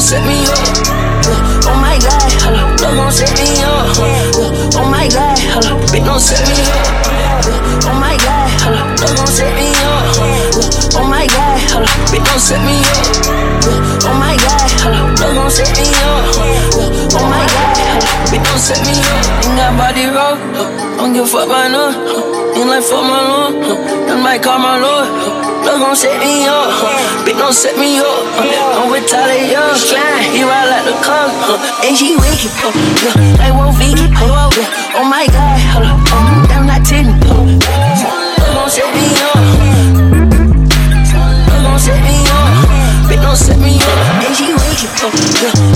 set me up. Oh my god, hello, love gon' set me up. Oh my god, hello, bitch don't set me up. Oh my god, hello, love gon' set me up. Oh my god, hello, bitch don't set me up. Bitch don't set me up. Ain't got body roll, don't give a fuck about no. Ain't like fuck my lord, that might call my lord. Love gon' set me up, huh? Bitch gon' set me up. Huh? I'm with Tyler Young, slime. He ride like the car, huh? And she wicked, huh? Yeah, like Wolf V, huh? Yeah. Oh my God, hello, oh, huh? Damn, not 10, huh? Love gon' set me up. Love gon' set me up. Bitch gon' set me up. And she wicked, huh? Yeah,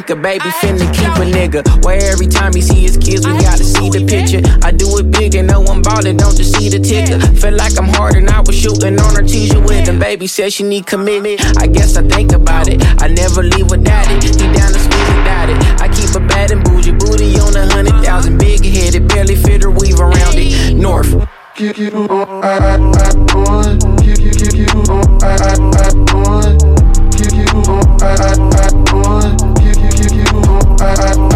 think a baby finna keep a nigga. Where every time he see his kids, we gotta see the picture. I do it big and know I'm ballin', don't just see the ticker. Feel like I'm hard and I was shooting on her teaser with him. Baby said she need commitment. I guess I think about it. I never leave without it. He down to speak without it. I keep a bad and bougie booty on a hundred thousand. Big headed, barely fit her weave around it. North. Keep you on. I I I on. Keep you keep you on. I I I on. Keep you on. I I I Bye.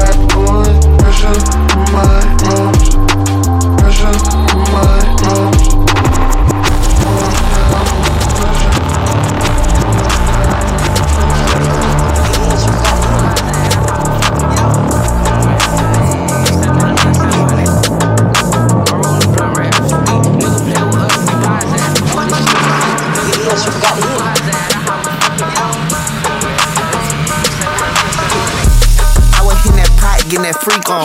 Getting that freak on.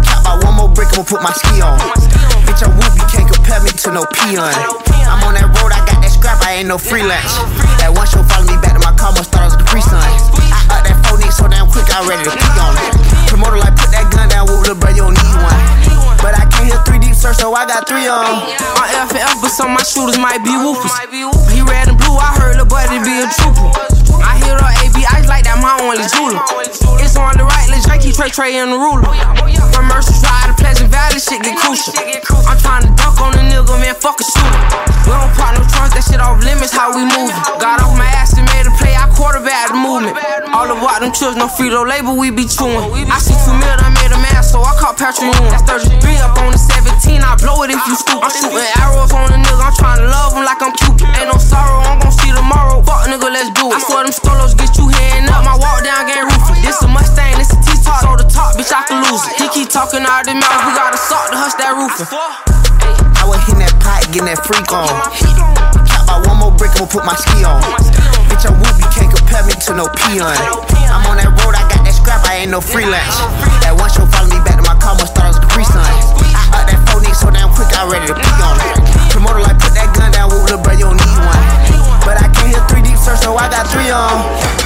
Chop out one more brick, I'ma put my ski on. Bitch, I'm whoop, you can't compare me to no peon. I'm on that road, I got that scrap, I ain't no freelance. That one show follow me back to my car, must thought I was the free son. I up that phone so damn quick, I'm ready to pee on it. Promoter like, put that gun down, whoop, little bro, you don't need one. But I can't hear three deep, search, so I got three on. I'm FF, but some of my shooters might be whoopers. He red and blue, I heard the buddy be a trooper. I hit her AB ice like that, my only jeweler. It's on the right, let's Drake, Trey Trey in the ruler. Mercer Drive to Pleasant Valley, shit get crucial. I'm trying to dunk on a nigga, man, fuck a shooter. We don't pop no trunks, that shit off limits, how we moving. Got off my ass and made a play, I quarterback the movement. All about them chips, no Frito label, we be chewing. I see two mil, I made a man, so I caught Patrick Ewing. That's 33 up on the 17, I blow it if you stupid. I'm shooting arrows on a nigga, I'm trying to love talking out the mouth, we got a salt to hush that roofing. I was hitting that pot, getting that freak on. Cap by one more brick, I'ma put my ski on. Bitch, I'm whoop, you can't compare me to no peon. I'm on that road, I got that scrap, I ain't no freelance. That one show follow me back to my car, must thought I was Capri Sun. I up that phone so damn quick, I ready to pee on it. Promoter like, put that gun down, whoop, little bro, you don't need one. But I can't hear three deep search, so I got three on.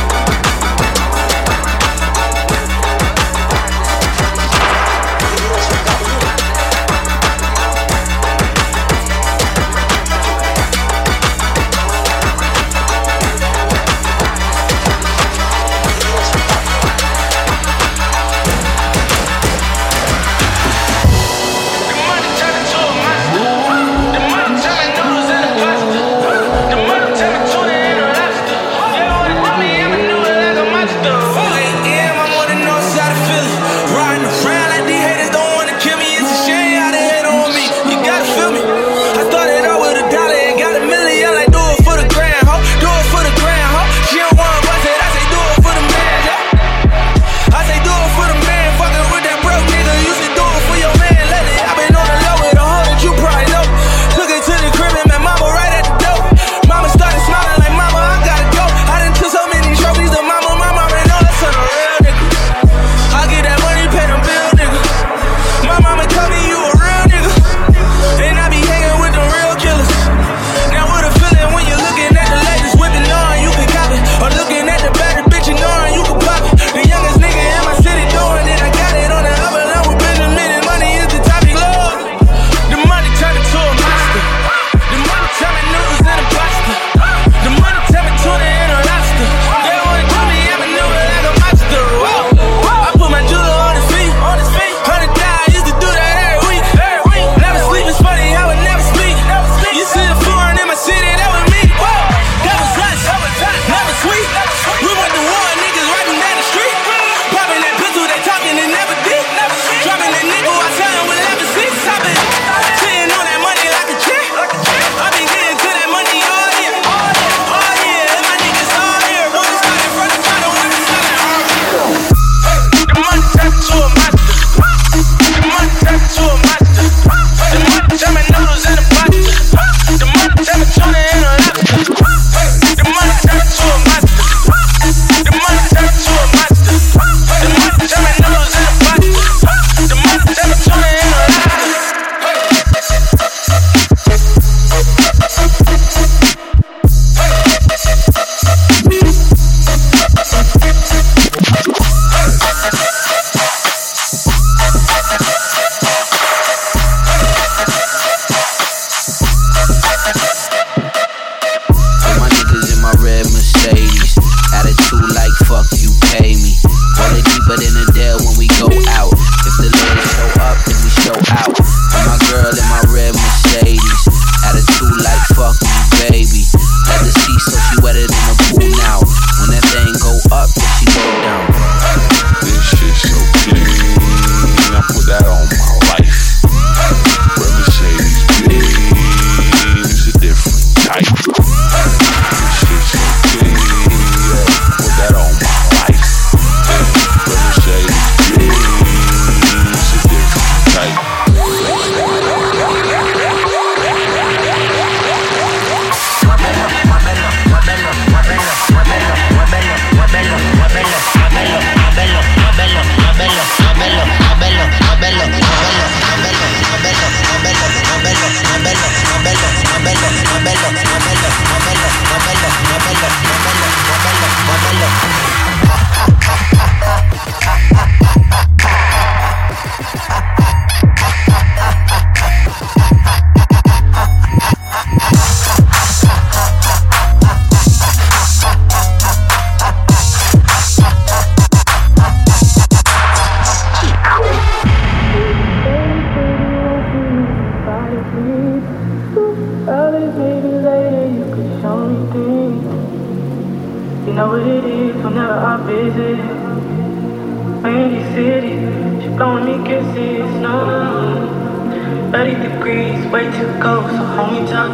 Celsius, no, no, no. 30 degrees, way too cold, so hold me tight.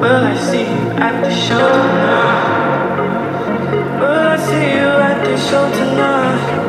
Will I see you at the show tonight? Will I see you at the show tonight?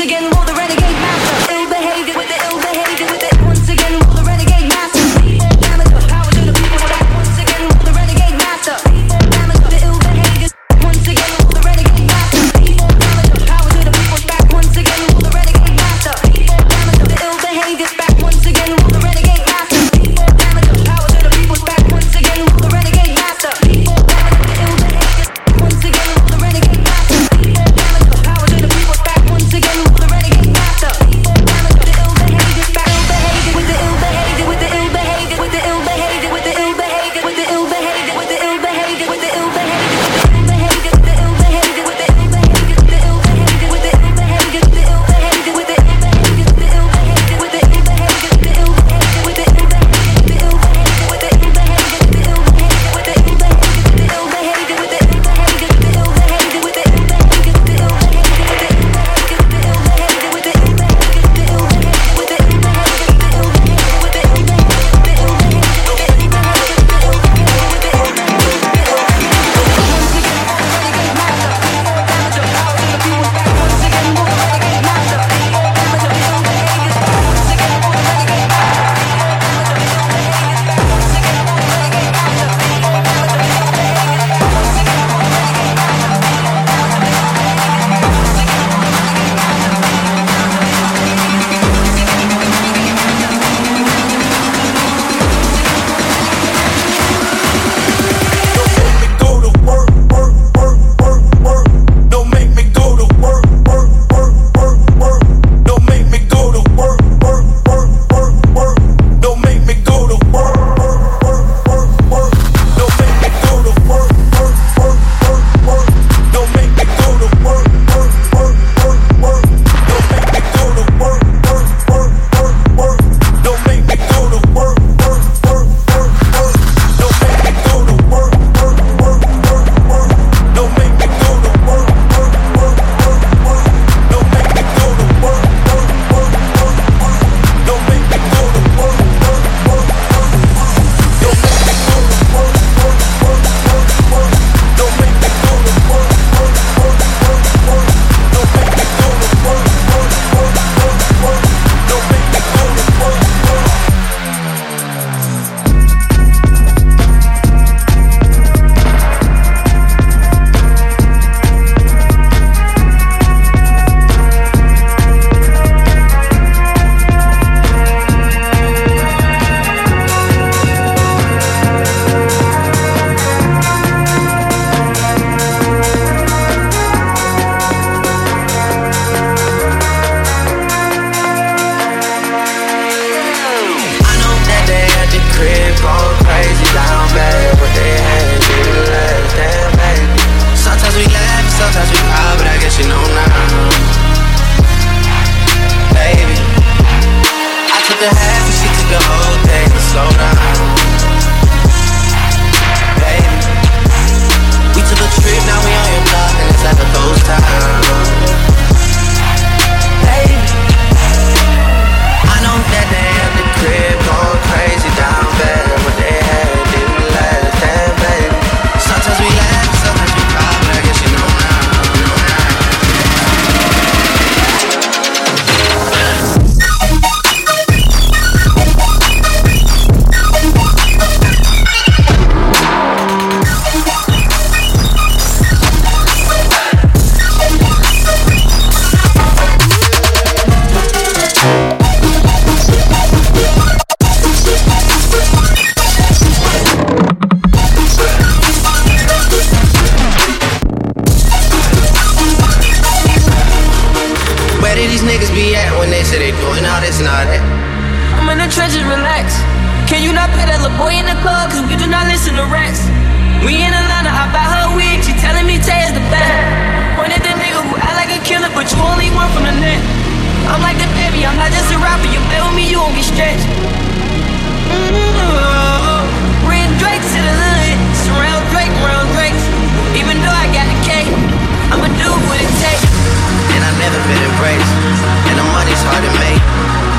again, more than ready.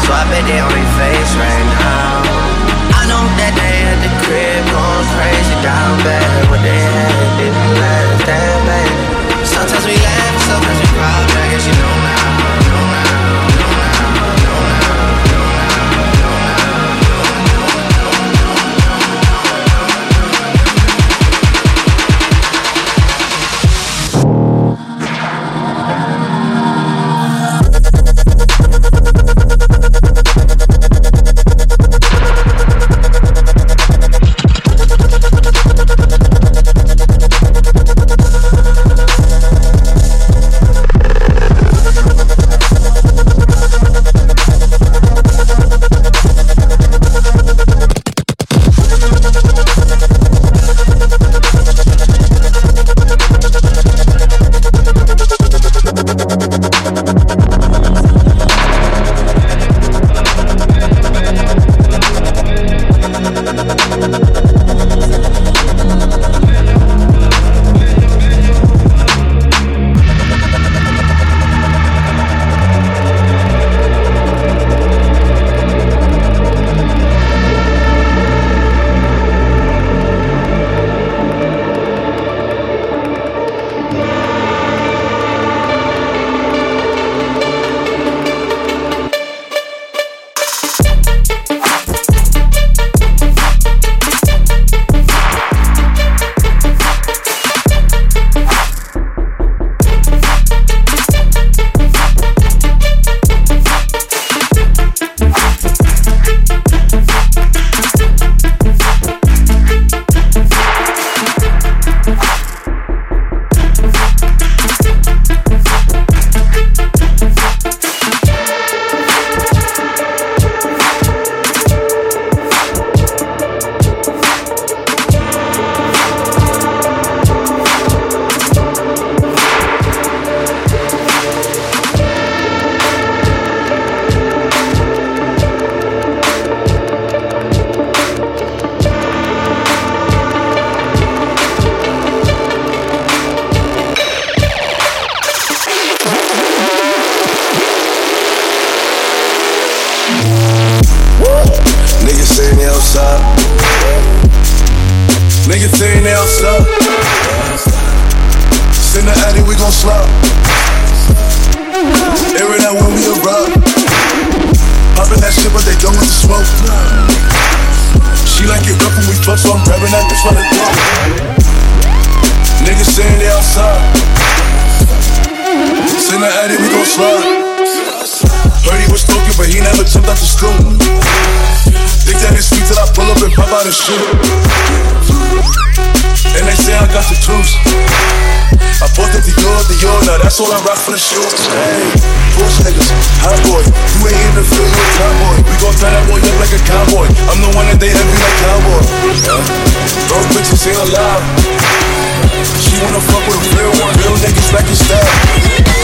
So I bet they on their face right now. I know that they at the crib going crazy down bad. What they had didn't last that bad. Sometimes we laugh, sometimes we cry, I guess you know now. Niggas saying they outside. Send the addy, we gon' slide. Air it out when we arrive. Poppin' that shit, but they don't want the smoke. She like it rough when we fuck, so I'm grabbing that bitch by the throat. Niggas saying they outside. Send the addy, we gon' slide. Heard he was talking, but he never jumped out the school. Think that it's sweet till I pull up and pop out and shoot. And they say I got the truth. I bought the Dior, Dior, now that's all I rock for the shoes. Hey, push niggas, hot boy. You ain't in the field, you a cowboy. We gon' tie that boy up like a cowboy. I'm the one that they envy like cowboy. Yeah. Those bitches ain't alive. She wanna fuck with a real one. Real niggas like his style.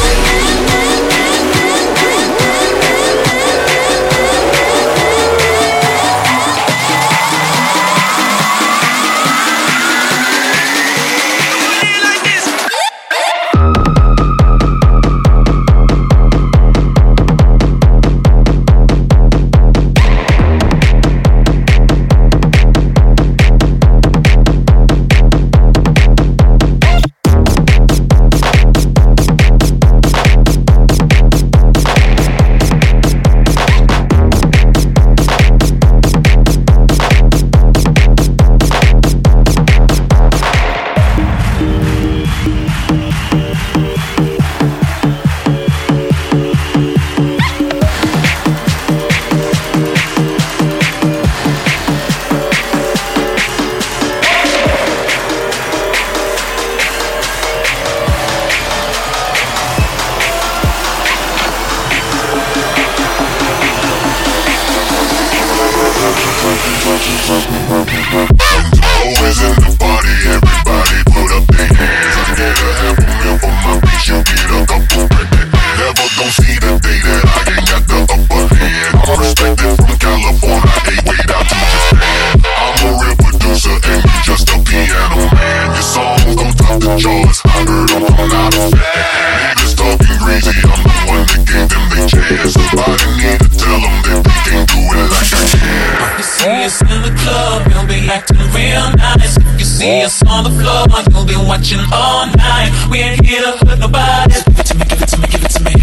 On the floor, you'll be watching all night. We ain't here to hurt nobody. Give it to me, give it to me, give it to me.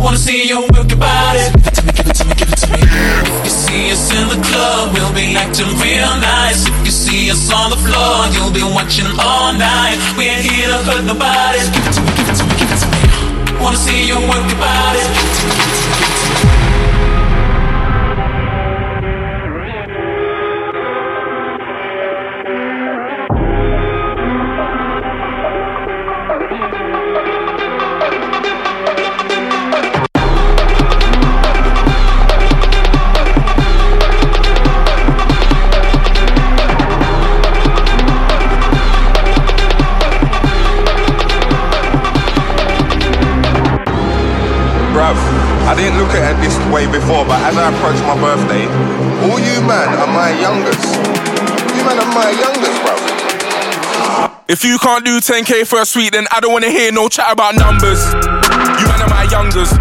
Wanna see you work your body. Give it to me, give it to me, give it to me. If you see us in the club, we'll be acting real nice. If you see us on the floor, you'll be watching all night. We ain't here to hurt nobody. Give it to me, give it to me, give it to me. Wanna see you work your body. Give it to me, give it to me, before, but as I approach my birthday, all you man are my youngest. You man are my youngest, bruv. If you can't do 10k for a suite, then I don't wanna hear no chat about numbers. You man are my youngers.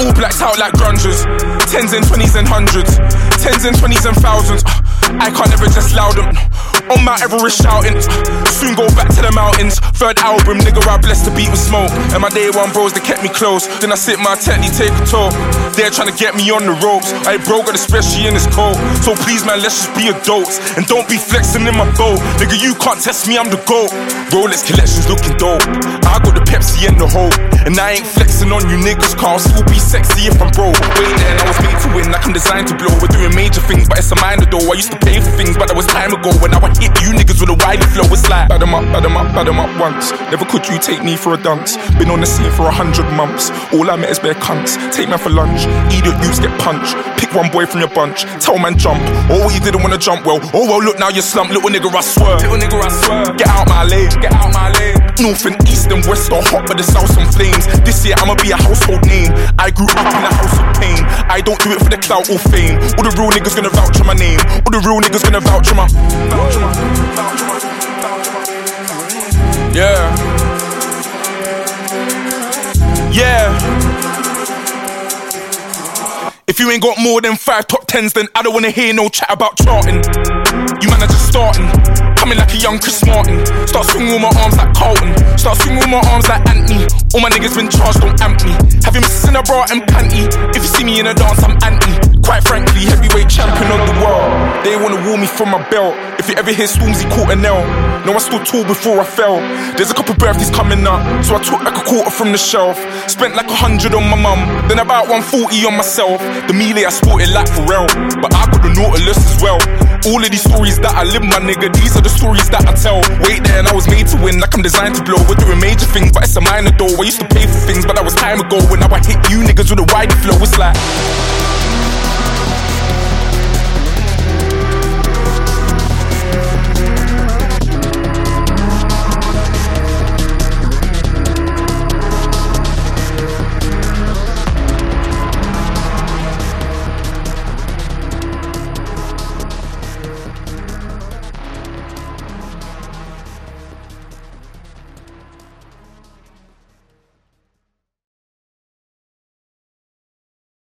All blacks out like grungers. Tens and twenties and hundreds. Tens and twenties and thousands. I can't ever just loud them. On Mount Everest shouting. Soon go back to the mountains. Third album, nigga, I blessed the beat with smoke. And my day one bros, they kept me close. Then I sit my technique, take a tour. They're trying to get me on the ropes. I broke it, especially in this cold. So please, man, let's just be adults. And don't be flexing in my boat. Nigga, you can't test me, I'm the GOAT. Rolex collections looking dope. I got the Pepsi and the hope. And I ain't flexing on you niggas, car still be sexy if I'm broke. Wait then, I was made to win, like I'm designed to blow. We're doing major things, but it's a minor though. I used to pay for things, but that was time ago. When I I hit you niggas with a wily flow, it's like bad 'em up, bad 'em up, bad 'em up once. Never could you take me for a dunce. Been on the scene for a hundred months. All I met is bare cunts. Take man for lunch, idiot youths get punched. Pick one boy from your bunch, tell man jump. Oh, you didn't wanna jump well. Oh well, look now you slump, little nigga I swear. Little nigga I swear. Get out my lane, get out my lane. North and east and west are hot, but the south on flames. This year I'ma be a household name. I grew up in a house of pain. I don't do it for the clout or fame. All the real niggas gonna vouch for my name. All the real niggas gonna. Vouch for my. Vouch for my. Yeah. Yeah. If you ain't got more than five top tens, then I don't wanna hear no chat about charting. You man are just starting. Coming like a young Chris Martin. Start swinging my arms like Carlton. Start swinging my arms like Anthony. All my niggas been charged, don't amp me. Have you missing a bra and panty? If you see me in a dance, I'm anti. Quite frankly, heavyweight champion of the world. They wanna woo me from my belt. If you ever hear Stormzy caught a nail, no, I stood tall before I fell. There's a couple birthdays coming up, so I took like a quarter from the shelf. Spent like a hundred on my mum, then about 140 on myself. The melee I sported like Pharrell, but I got the Nautilus as well. All of these stories that I live, my nigga, these are the stories that I tell. Wait there, and I was made to win, like I'm designed to blow. We're doing major things, but it's a minor though. I used to pay for things, but that was time ago. When now I hit you niggas with a wide flow, it's like.